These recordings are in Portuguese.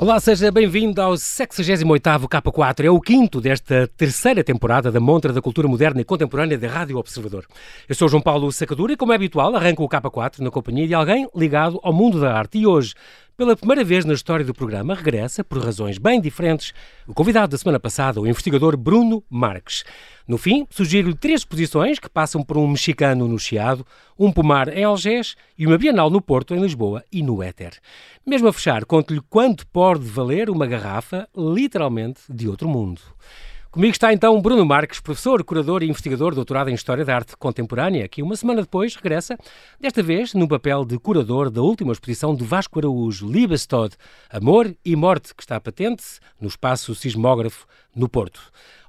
Olá, seja bem-vindo ao 68º K4. É o quinto desta terceira temporada da Montra da Cultura Moderna e Contemporânea da Rádio Observador. Eu sou João Paulo Sacadura e, como é habitual, arranco o K4 na companhia de alguém ligado ao mundo da arte. E hoje, pela primeira vez na história do programa, regressa, por razões bem diferentes, o convidado da semana passada, o investigador Bruno Marques. No fim, sugiro-lhe três exposições que passam por um mexicano no Chiado, um pomar em Algés e uma bienal no Porto, em Lisboa e no Éter. Mesmo a fechar, conto-lhe quanto pode valer uma garrafa, literalmente, de outro mundo. Comigo está então Bruno Marques, professor, curador e investigador doutorado em História da Arte Contemporânea, que uma semana depois regressa, desta vez no papel de curador da última exposição do Vasco Araújo, Liebestod, Amor e Morte, que está patente no espaço sismógrafo no Porto.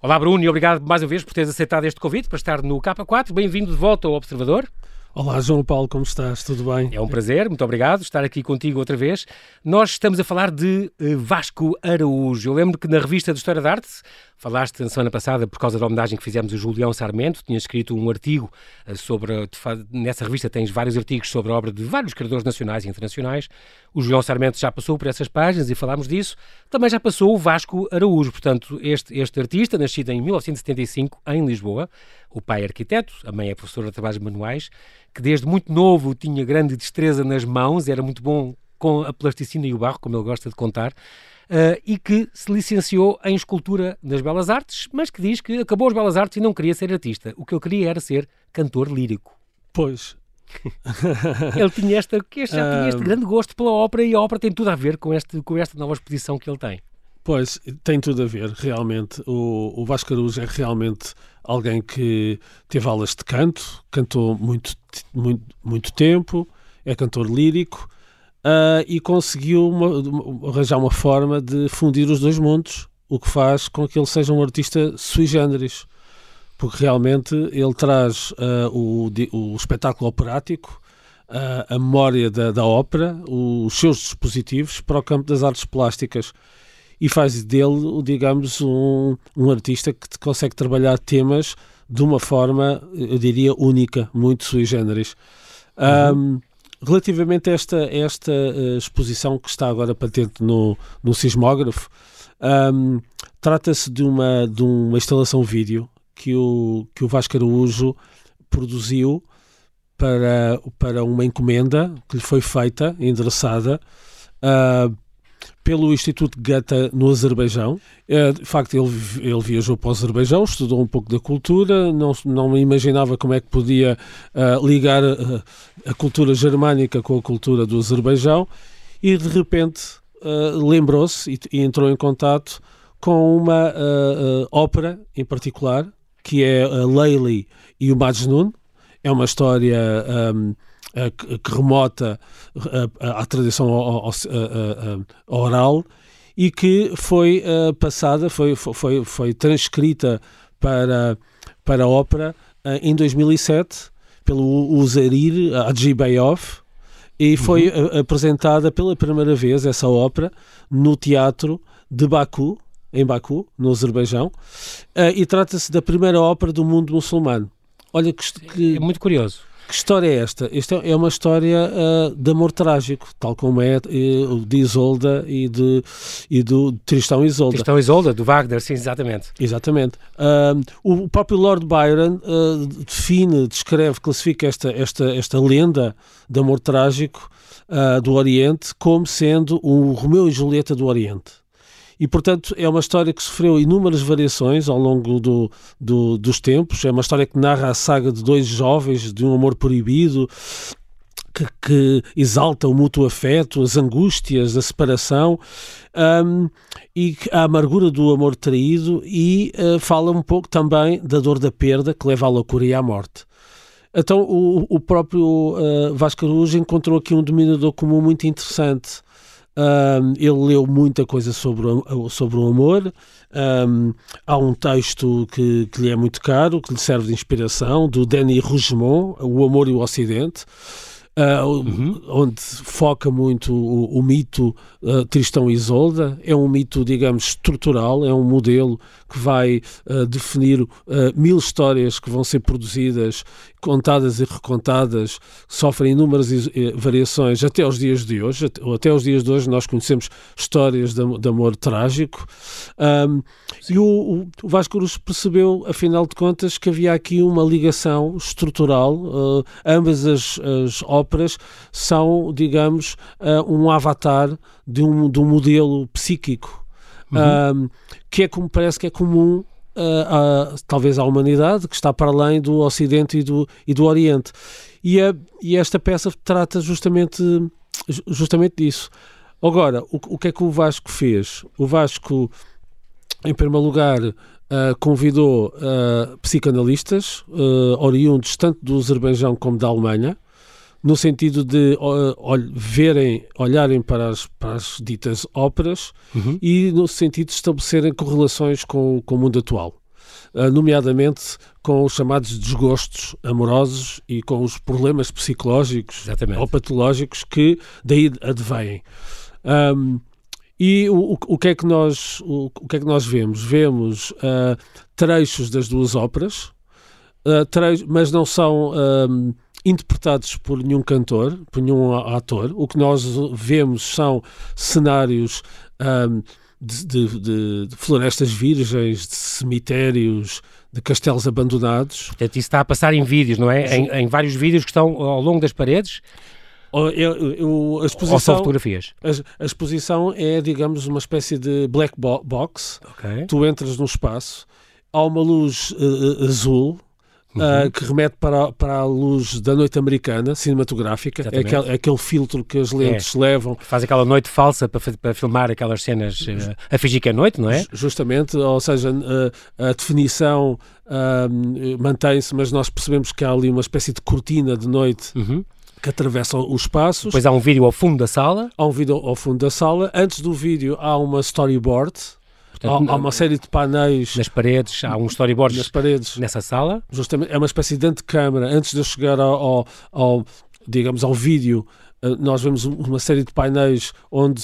Olá Bruno e obrigado mais uma vez por teres aceitado este convite para estar no K4. Bem-vindo de volta ao Observador. Olá, João Paulo, como estás? Tudo bem? É um prazer, muito obrigado estar aqui contigo outra vez. Nós estamos a falar de uh, Vasco Araújo. Eu lembro que na revista de História da Arte falaste na semana passada, por causa da homenagem que fizemos a Julião Sarmento, tinha escrito um artigo uh, sobre. Nessa revista tens vários artigos sobre a obra de vários criadores nacionais e internacionais. O Julião Sarmento já passou por essas páginas e falámos disso. Também já passou o Vasco Araújo, portanto, este, este artista, nascido em 1975 em Lisboa. O pai é arquiteto, a mãe é professora de trabalhos manuais que desde muito novo tinha grande destreza nas mãos, era muito bom com a plasticina e o barro, como ele gosta de contar, uh, e que se licenciou em escultura nas Belas Artes, mas que diz que acabou as Belas Artes e não queria ser artista. O que ele queria era ser cantor lírico. Pois. ele tinha, esta, este, já tinha este grande gosto pela ópera e a ópera tem tudo a ver com, este, com esta nova exposição que ele tem. Pois, tem tudo a ver, realmente. O, o Vasco é realmente alguém que teve aulas de canto, cantou muito, muito, muito tempo, é cantor lírico uh, e conseguiu uma, arranjar uma forma de fundir os dois mundos, o que faz com que ele seja um artista sui generis. Porque realmente ele traz uh, o, o espetáculo operático, uh, a memória da, da ópera, os seus dispositivos para o campo das artes plásticas e faz dele, digamos, um, um artista que consegue trabalhar temas de uma forma, eu diria, única, muito sui generis. Uhum. Um, relativamente a esta, esta uh, exposição que está agora patente no, no sismógrafo, um, trata-se de uma, de uma instalação vídeo que o, que o Vasco Araújo produziu para, para uma encomenda que lhe foi feita, endereçada, uh, pelo Instituto Gata no Azerbaijão. É, de facto, ele, ele viajou para o Azerbaijão, estudou um pouco da cultura, não, não imaginava como é que podia uh, ligar uh, a cultura germânica com a cultura do Azerbaijão e, de repente, uh, lembrou-se e, e, entrou em contato com uma ópera em particular, que é a Leili e o Majnun. É uma história... Um, que remota à tradição oral e que foi passada, foi, foi, foi transcrita para, para a ópera em 2007 pelo Uzarir Adjibayov e foi uhum. apresentada pela primeira vez essa ópera no teatro de Baku, em Baku, no Azerbaijão, e trata-se da primeira ópera do mundo muçulmano. Olha que, que... É muito curioso. Que história é esta? Esta é uma história uh, de amor trágico, tal como é uh, de Isolda e, de, e do Tristão Isolda. Tristão Isolda, do Wagner, sim, exatamente. Exatamente. Uh, o próprio Lord Byron define, descreve, classifica esta, esta, esta lenda de amor trágico do Oriente como sendo o Romeu e Julieta do Oriente. E, portanto, é uma história que sofreu inúmeras variações ao longo do, do, dos tempos. É uma história que narra a saga de dois jovens de um amor proibido, que, que, exalta o mútuo afeto, as angústias da separação um, e a amargura do amor traído e uh, fala um pouco também da dor da perda que leva à loucura e à morte. Então o, o próprio uh, Vasco Araújo encontrou aqui um dominador comum muito interessante um, ele leu muita coisa sobre o, sobre o amor. Um, há um texto que, que lhe é muito caro, que lhe serve de inspiração, do Denis Rougemont, O Amor e o Ocidente. Uh, uhum. onde foca muito o, o mito uh, Tristão e Isolda. É um mito, digamos, estrutural, é um modelo que vai uh, definir mil histórias que vão ser produzidas, contadas e recontadas, sofrem inúmeras variações até os dias de hoje. Até, até os dias de hoje nós conhecemos histórias de, de amor trágico. Um, e o, o Vasco Cruz percebeu, afinal de contas, que havia aqui uma ligação estrutural. ambas as, as óperas são, digamos, uh, um avatar de um, de um modelo psíquico uhum. uh, que é como parece que é comum uh, talvez à humanidade, que está para além do Ocidente e do, e do Oriente. E, a, e esta peça trata justamente, justamente disso. Agora, o, o que é que o Vasco fez? O Vasco, em primeiro lugar, uh, convidou uh, psicanalistas uh, oriundos tanto do Azerbaijão como da Alemanha, no sentido de verem, olharem para as, para as ditas óperas uhum. e no sentido de estabelecerem correlações com, com o mundo atual. Uh, nomeadamente com os chamados desgostos amorosos e com os problemas psicológicos Exatamente. ou patológicos que daí advêm. Um, e o, o, que é que nós, o, o, que é que nós vemos? Vemos uh, trechos das duas óperas, uh, trechos, mas não são interpretados por nenhum cantor, por nenhum ator. O que nós vemos são cenários um, de, de, de, florestas virgens, de cemitérios, de castelos abandonados. Portanto, isso está a passar em vídeos, não é? Em, em vários vídeos que estão ao longo das paredes. Eu, eu, a exposição, Ou só fotografias? A, a, exposição é, digamos, uma espécie de black box. Okay. Tu entras no espaço, há uma luz uh, azul Uhum. Uh, que remete para, para a luz da noite americana, cinematográfica. É aquele, aquele, filtro que as lentes é. levam. Faz aquela noite falsa para, para filmar aquelas cenas uh, a fingir que é noite, não é? Justamente, ou seja, uh, a definição mantém-se, mas nós percebemos que há ali uma espécie de cortina de noite. Uhum que atravessa os espaços. Depois há um vídeo ao fundo da sala. Há um vídeo ao fundo da sala. Antes do vídeo há uma storyboard Portanto, há, há, uma série de painéis nas paredes, há um storyboard nas paredes, nessa sala. Justamente, é uma espécie de antecâmara. Antes de eu chegar ao, ao, digamos, ao vídeo, eh, nós vemos uma série de painéis onde,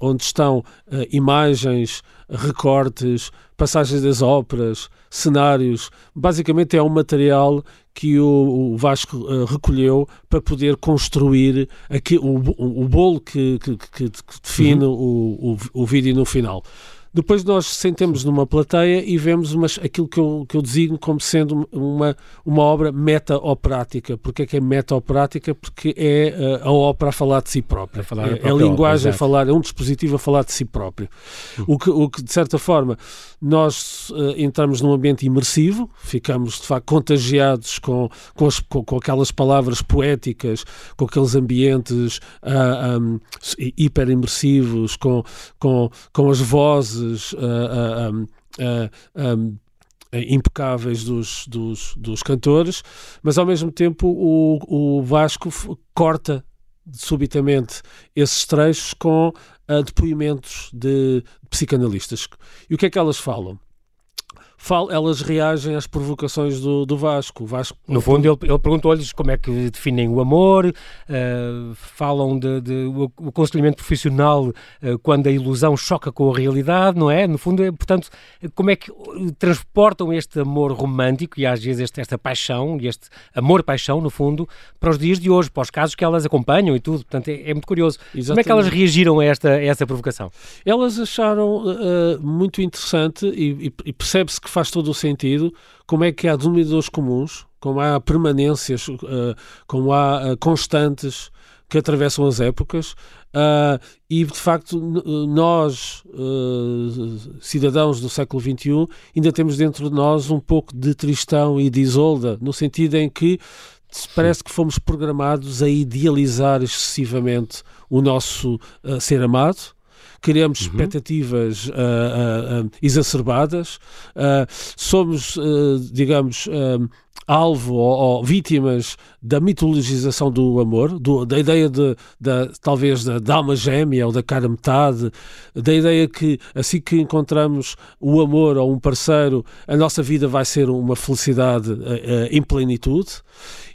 onde estão uh, imagens, recortes, passagens das óperas, cenários. Basicamente é um material que o, o Vasco uh, recolheu para poder construir aqui, o, o, o bolo que, que, que define uhum. o, o, o vídeo no final. Depois nós sentemos numa plateia e vemos umas, aquilo que eu, que eu designo como sendo uma, uma obra meta-operática. Porquê é que é meta-operática? Porque é uh, a ópera a falar de si própria. É, falar é, é a linguagem ópera, a falar, é um dispositivo a falar de si próprio. Hum. O, que, o que, de certa forma, nós uh, entramos num ambiente imersivo, ficamos, de facto, contagiados com, com, as, com, com aquelas palavras poéticas, com aqueles ambientes uh, ah, um, hiper imersivos, com, com, com as vozes uh, um, impecáveis dos, dos, dos, cantores, mas ao mesmo tempo o, o Vasco corta subitamente esses trechos com depoimentos de, de psicanalistas. E o que é que elas falam? Elas reagem às provocações do, do Vasco. Vasco. No fundo, ele, ele perguntou-lhes como é que definem o amor, uh, falam de, de o, o aconselhamento profissional uh, quando a ilusão choca com a realidade, não é? No fundo, é, portanto, como é que transportam este amor romântico e às vezes este, esta paixão, e este amor-paixão, no fundo, para os dias de hoje, para os casos que elas acompanham e tudo. Portanto, é, é muito curioso. Exatamente. Como é que elas reagiram a esta, a essa provocação? Elas acharam uh, muito interessante e, e, e percebe-se que faz todo o sentido como é que há denominadores comuns, como há permanências, uh, como há uh, constantes que atravessam as épocas uh, e de facto nós cidadãos do século XXI ainda temos dentro de nós um pouco de Tristão e de Isolda no sentido em que parece que fomos programados a idealizar excessivamente o nosso ser amado criamos uhum. expectativas uh, uh, exacerbadas, somos, digamos, alvo ou, ou, vítimas da mitologização do amor, do, da ideia de, da, talvez da, da alma gêmea ou da cara metade, da ideia que assim que encontramos o amor ou um parceiro, a nossa vida vai ser uma felicidade uh, uh, em plenitude.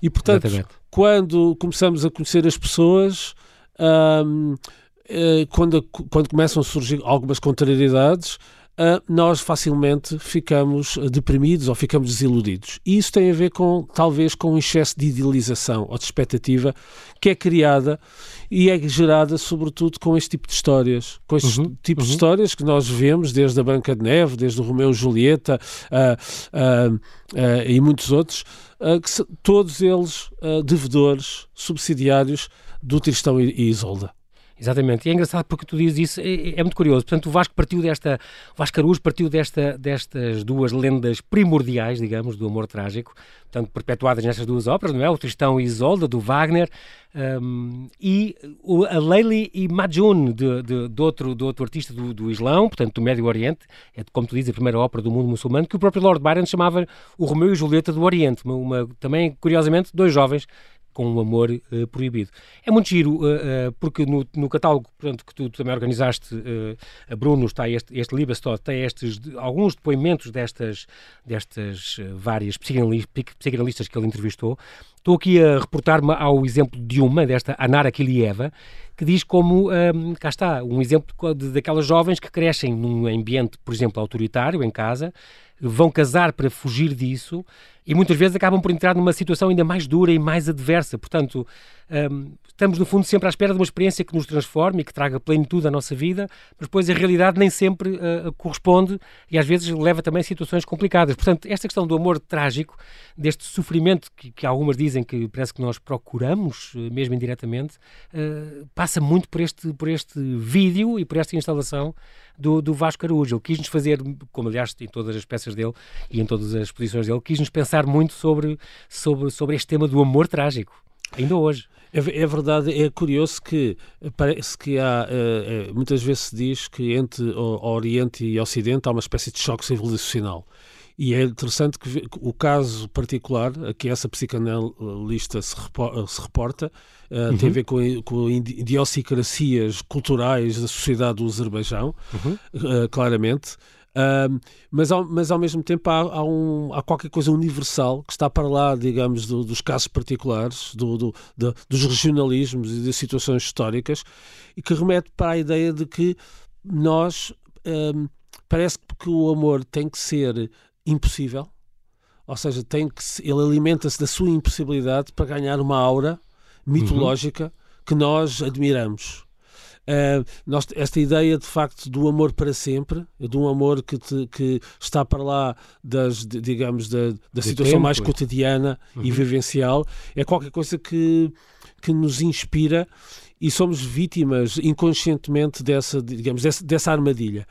E, portanto, Exatamente. quando começamos a conhecer as pessoas. Um, quando, quando começam a surgir algumas contrariedades, uh, nós facilmente ficamos deprimidos ou ficamos desiludidos. E isso tem a ver com, talvez, com um excesso de idealização ou de expectativa que é criada e é gerada, sobretudo, com este tipo de histórias. Com este uhum, tipo uhum. de histórias que nós vemos desde a Branca de Neve, desde o Romeu e Julieta uh, uh, e muitos outros, que todos eles devedores, subsidiários do Tristão e, e Isolda. Exatamente, e é engraçado porque tu dizes isso, é, é muito curioso. Portanto, o Vasco partiu desta, o Vasco Caruso partiu desta, destas duas lendas primordiais, digamos, do amor trágico, portanto, perpetuadas nestas duas óperas, não é? O Tristão e Isolda, do Wagner, um, e o, a Leili e Majun, de, de, de, outro, de outro artista do, do Islão, portanto, do Médio Oriente, é, como tu dizes, a primeira ópera do mundo muçulmano, que o próprio Lord Byron chamava o Romeu e Julieta do Oriente, uma, uma também, curiosamente, dois jovens com um amor uh, proibido. É muito giro, uh, uh, porque no, no catálogo portanto, que tu, tu também organizaste, Bruno, está este, este Libastod, tem estes, alguns depoimentos destas, destas várias psicanalistas que ele entrevistou. Estou aqui a reportar-me ao exemplo de uma, desta Anara Kilieva, que diz como, um, cá está, um exemplo de, daquelas jovens que crescem num ambiente, por exemplo, autoritário, em casa, vão casar para fugir disso e muitas vezes acabam por entrar numa situação ainda mais dura e mais adversa. Portanto, um, estamos no fundo sempre à espera de uma experiência que nos transforme e que traga plenitude à nossa vida, mas depois a realidade nem sempre uh, corresponde e às vezes leva também a situações complicadas. Portanto, esta questão do amor trágico, deste sofrimento que, que algumas dizem que parece que nós procuramos, uh, mesmo indiretamente, uh, passa muito por este, por este vídeo e por esta instalação do, do Vasco Araújo. Ele quis-nos fazer, como aliás em todas as peças dele e em todas as exposições dele, quis-nos pensar muito sobre, sobre, sobre este tema do amor trágico, ainda hoje. É, é, verdade, é curioso que parece que há, é, muitas vezes se diz que entre o, Oriente e o Ocidente há uma espécie de choque civilizacional. E é interessante que o caso particular a que essa psicanalista se, reporta uh, uhum. tem a ver com, com idiosincrasias culturais da sociedade do Azerbaijão, uhum. uh, claramente. Uh, mas, ao, mas ao mesmo tempo há, há, um, há qualquer coisa universal que está para lá, digamos, do, dos casos particulares, do, do, do, dos regionalismos e das situações históricas, e que remete para a ideia de que nós um, parece que o amor tem que ser impossível, ou seja, tem que ele alimenta-se da sua impossibilidade para ganhar uma aura mitológica uhum. que nós admiramos. Uh, nós, esta ideia de facto do amor para sempre, de um amor que, te, que está para lá das, de, digamos, da, da situação tempo. mais cotidiana uhum. e vivencial, é qualquer coisa que, que nos inspira e somos vítimas inconscientemente dessa, digamos, dessa, dessa armadilha.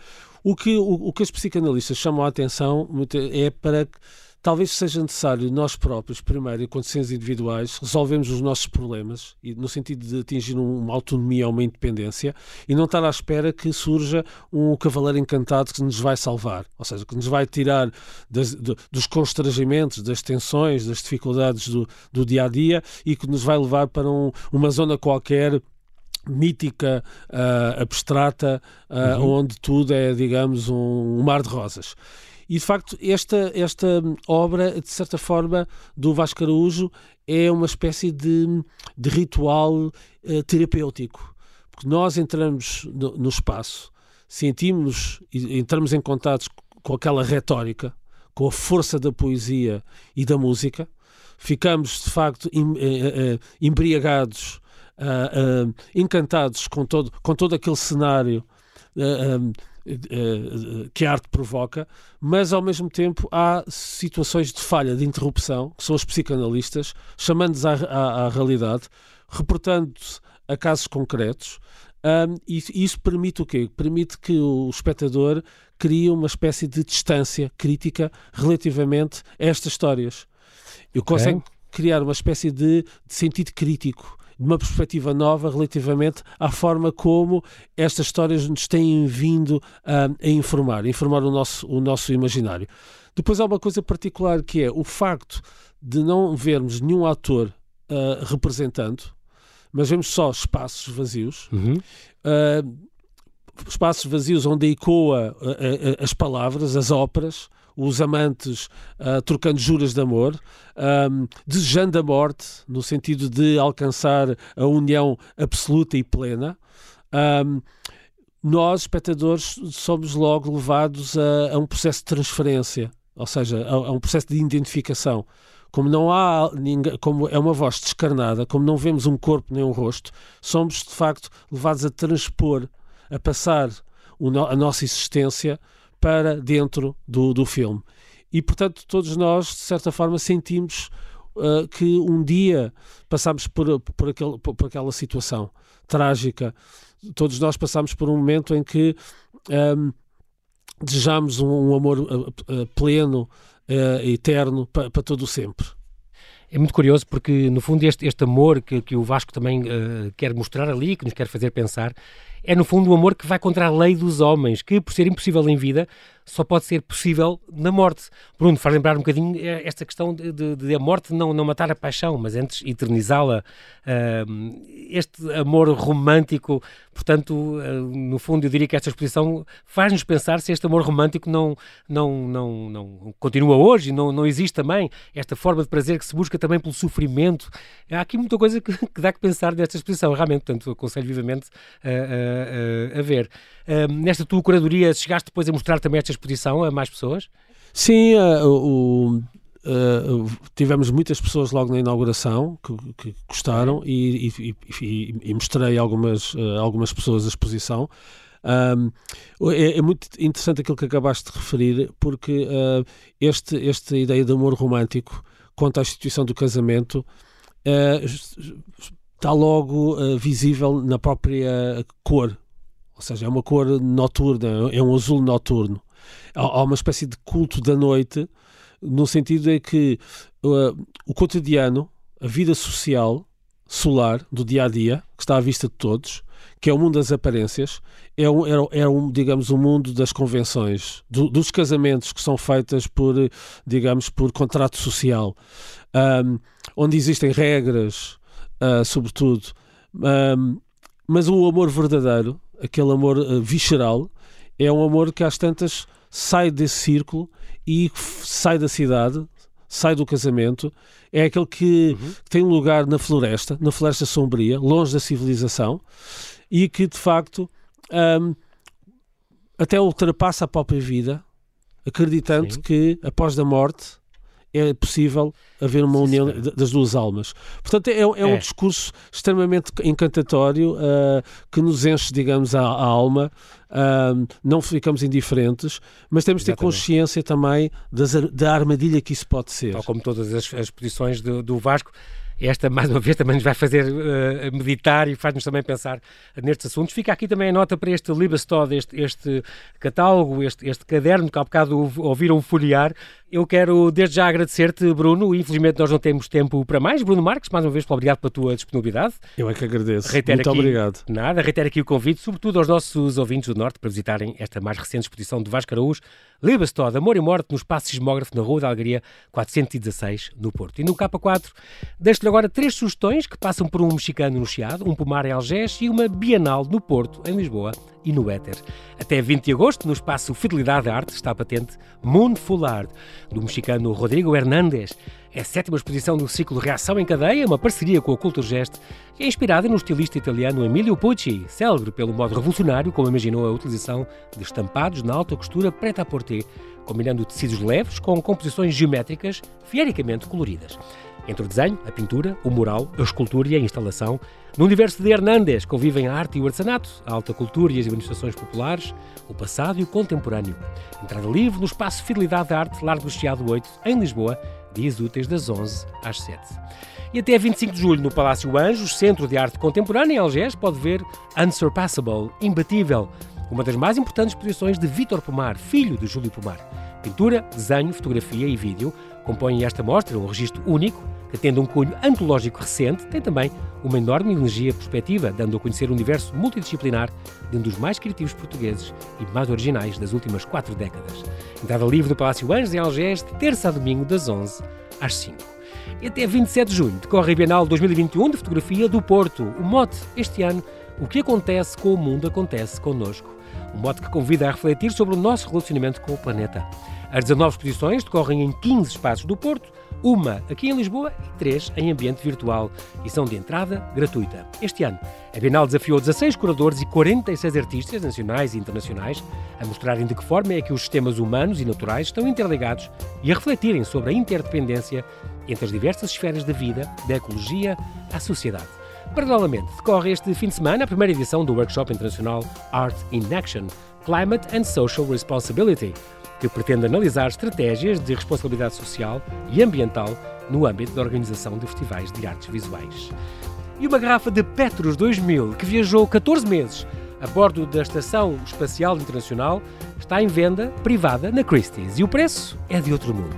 O que, o, o que os psicanalistas chamam a atenção é para que talvez seja necessário nós próprios, primeiro, enquanto seres individuais, resolvermos os nossos problemas, no sentido de atingir uma autonomia ou uma independência, e não estar à espera que surja um cavaleiro encantado que nos vai salvar, ou seja, que nos vai tirar das, de, dos constrangimentos, das tensões, das dificuldades do, do dia a dia e que nos vai levar para um, uma zona qualquer mítica, uh, abstrata, uh, uhum. onde tudo é, digamos, um, um mar de rosas. E de facto, esta, esta obra, de certa forma, do Vasco Araújo é uma espécie de, de ritual uh, terapêutico. Porque nós entramos no, no espaço, sentimos, entramos em contato com aquela retórica, com a força da poesia e da música, ficamos de facto em, eh, eh, embriagados, uh, uh, encantados com todo, com todo aquele cenário. Uh, eh, que a arte provoca, mas ao mesmo tempo há situações de falha, de interrupção, que são os psicanalistas, chamando-nos à, à, à, realidade, reportando-se a casos concretos, um, e isso permite o quê? Permite que o espectador crie uma espécie de distância crítica relativamente a estas histórias. Eu okay. criar uma espécie de, de sentido crítico de uma perspectiva nova relativamente à forma como estas histórias nos têm vindo a, a informar, a informar o nosso, o nosso imaginário. Depois há uma coisa particular que é o facto de não vermos nenhum ator uh, representando, mas vemos só espaços vazios. Uhum. Uh, espaços vazios onde ecoa uh, as palavras, as óperas, os amantes uh, trocando juras de amor, um, desejando a morte, no sentido de alcançar a união absoluta e plena. Um, nós, espectadores, somos logo levados a, a, um processo de transferência, ou seja, a, a um processo de identificação como não há ninguém, como é uma voz descarnada, como não vemos um corpo nem um rosto, somos de facto levados a transpor, a passar a nossa existência para dentro do, do filme. E, portanto, todos nós, de certa forma, sentimos uh, que um dia passámos por, por, por, por, aquela situação trágica. Todos nós passámos por um momento em que um, ehm, desejamos um, um amor uh, pleno, uh, eterno, para, para todo o sempre. É muito curioso porque, no fundo, este, este amor que, que o Vasco também uh, quer mostrar ali, que nos quer fazer pensar, é no fundo o amor que vai contra a lei dos homens, que por ser impossível em vida, só pode ser possível na morte. Bruno, faz lembrar um bocadinho eh, esta questão de, de, de a morte não, não matar a paixão, mas antes eternizá-la. Uh, este amor romântico, portanto, uh, no fundo, eu diria que esta exposição faz-nos pensar se este amor romântico não, não, não, não continua hoje, não, não existe também. Esta forma de prazer que se busca também pelo sofrimento. Há aqui muita coisa que, que dá que pensar desta exposição, realmente, portanto, aconselho vivamente a, a, a ver. Uh, nesta tua curadoria, chegaste depois a mostrar também esta exposição a mais pessoas? Sim, uh, o, uh, tivemos muitas pessoas logo na inauguração que, que gostaram e, e, e, e, mostrei algumas, uh, algumas pessoas a exposição. É, é, muito interessante aquilo que acabaste de referir, porque uh, este, esta ideia de amor romântico quanto à instituição do casamento está logo visível na própria cor, ou seja, é uma cor noturna, é um azul noturno há, uma espécie de culto da noite, no sentido em que uh, o cotidiano, a vida social, solar, do dia a dia, que está à vista de todos, que é o mundo das aparências, é um, é, é um digamos, o um mundo das convenções, do, dos casamentos que são feitas por, digamos, por contrato social, um, onde existem regras, uh, sobretudo, um, mas o amor verdadeiro, aquele amor uh, visceral, é um amor que às tantas sai desse círculo e sai da cidade, sai do casamento, é aquele que uhum. tem lugar na floresta, na floresta sombria, longe da civilização, e que de facto um, até ultrapassa a própria vida, acreditando Sim. que após a morte é possível haver uma união das duas almas. Portanto, é, é, é, um discurso extremamente encantatório uh, que nos enche, digamos, a, a alma. Uh, não ficamos indiferentes, mas temos de ter consciência também das, da armadilha que isso pode ser. Tal como todas as, as posições do, do Vasco esta, mais uma vez, também nos vai fazer uh, meditar e faz-nos também pensar nestes assuntos. Fica aqui também a nota para este Libestod, este, este catálogo, este, este caderno que há bocado ouviram folhear. Eu quero desde já agradecer-te, Bruno. Infelizmente nós não temos tempo para mais. Bruno Marques, mais uma vez, obrigado pela tua disponibilidade. Eu é que agradeço. Reitero Muito aqui, obrigado. Nada, reitero aqui o convite, sobretudo aos nossos ouvintes do Norte, para visitarem esta mais recente exposição de Vasco Araújo, Libestod, Amor e Morte, no Espaço Sismógrafo, na Rua da Algaria, 416, no Porto. E no K4, deixo-lhe agora três sugestões que passam por um mexicano no Chiado, um pomar em Algés e uma Bienal no Porto, em Lisboa e no Éter. Até 20 de agosto, no espaço Fidelidade Arte, está patente Moon Full Art, do mexicano Rodrigo Hernández. É a sétima exposição do ciclo Reação em Cadeia, uma parceria com a Culturgest, que é inspirada no estilista italiano Emilio Pucci, célebre pelo modo revolucionário como imaginou a utilização de estampados na alta costura preta-à-porter, combinando tecidos leves com composições geométricas fiericamente coloridas. Entre o desenho, a pintura, o mural, a escultura e a instalação, no universo de Hernández convivem a arte e o artesanato, a alta cultura e as manifestações populares, o passado e o contemporâneo. Entrada livre no espaço Fidelidade da Arte, Largo do Chiado 8, em Lisboa, dias úteis das 11 às 7. E até 25 de julho, no Palácio Anjos, Centro de Arte Contemporânea em Algés, pode ver Unsurpassable, Imbatível, uma das mais importantes exposições de Vítor Pomar, filho de Júlio Pomar. Pintura, desenho, fotografia e vídeo compõem esta mostra um registro único que, tendo um cunho antológico recente, tem também uma enorme energia perspectiva, dando a conhecer um universo multidisciplinar de um dos mais criativos portugueses e mais originais das últimas quatro décadas. Entrada livre do Palácio Anjos, em Algés, de terça a domingo, das 11 às 5. E até 27 de junho decorre a Bienal 2021 de Fotografia do Porto. O mote, este ano, o que acontece com o mundo acontece connosco. Um mote que convida a refletir sobre o nosso relacionamento com o planeta. As 19 exposições decorrem em 15 espaços do Porto, uma aqui em Lisboa e três em ambiente virtual e são de entrada gratuita. Este ano, a Bienal desafiou 16 curadores e 46 artistas nacionais e internacionais a mostrarem de que forma é que os sistemas humanos e naturais estão interligados e a refletirem sobre a interdependência entre as diversas esferas da vida, da ecologia à sociedade. Paralelamente, decorre este fim de semana a primeira edição do workshop internacional Art in Action Climate and Social Responsibility, que pretende analisar estratégias de responsabilidade social e ambiental no âmbito da organização de festivais de artes visuais. E uma garrafa de Petros 2000, que viajou 14 meses a bordo da Estação Espacial Internacional, está em venda privada na Christie's e o preço é de outro mundo.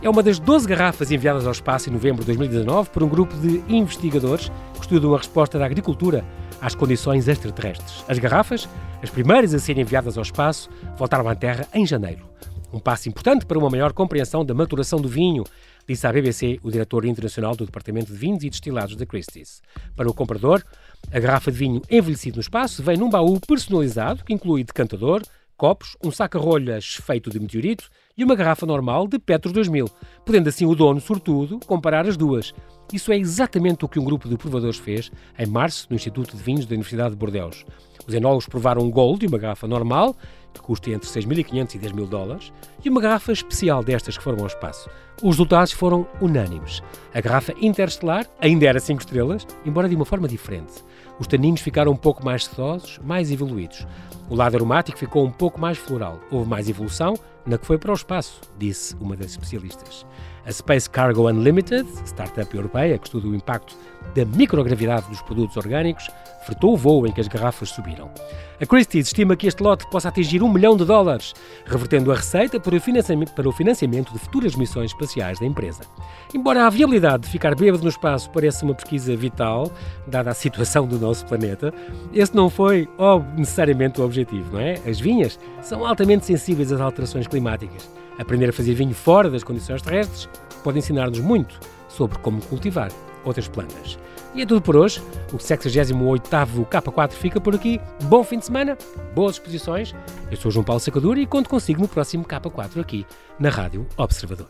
É uma das 12 garrafas enviadas ao espaço em novembro de 2019 por um grupo de investigadores que estudam a resposta da agricultura às condições extraterrestres. As garrafas, as primeiras a serem enviadas ao espaço, voltaram à Terra em janeiro. Um passo importante para uma maior compreensão da maturação do vinho, disse à BBC o diretor internacional do Departamento de Vinhos e Destilados da Christie's. Para o comprador, a garrafa de vinho envelhecido no espaço vem num baú personalizado que inclui decantador, copos, um saca-rolhas feito de meteorito e uma garrafa normal de Petro 2000, podendo assim o dono, sortudo, comparar as duas. Isso é exatamente o que um grupo de provadores fez em março no Instituto de Vinhos da Universidade de Bordeaux. Os enólogos provaram um gol de uma garrafa normal, que custa entre 6.500 e 10 mil dólares, e uma garrafa especial destas que foram ao espaço. Os resultados foram unânimes. A garrafa interestelar ainda era 5 estrelas, embora de uma forma diferente. Os taninos ficaram um pouco mais sedosos, mais evoluídos. O lado aromático ficou um pouco mais floral. Houve mais evolução na que foi para o espaço, disse uma das especialistas. A Space Cargo Unlimited, startup europeia que estuda o impacto da microgravidade dos produtos orgânicos, fretou o voo em que as garrafas subiram. A Christie's estima que este lote possa atingir um milhão de dólares, revertendo a receita para o financiamento, de futuras missões espaciais da empresa. Embora a viabilidade de ficar bêbado no espaço pareça uma pesquisa vital, dada a situação do nosso planeta, esse não foi oh, necessariamente o objetivo, não é? As vinhas são altamente sensíveis às alterações climáticas. Aprender a fazer vinho fora das condições terrestres pode ensinar-nos muito sobre como cultivar outras plantas. E é tudo por hoje. O 68º K4 fica por aqui. Bom fim de semana, boas exposições. Eu sou João Paulo Sacadura e conto consigo no próximo K4 aqui na Rádio Observador.